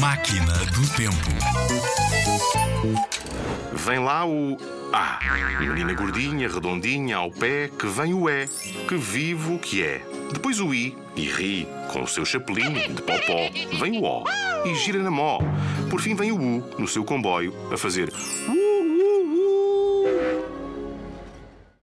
Máquina do Tempo. Vem lá o A. Menina gordinha, redondinha, ao pé, que vem o E. Que vivo que é. Depois o I. E ri, com o seu chapelinho de popó. Vem o O. E gira na mó. Por fim vem o U, no seu comboio, a fazer U.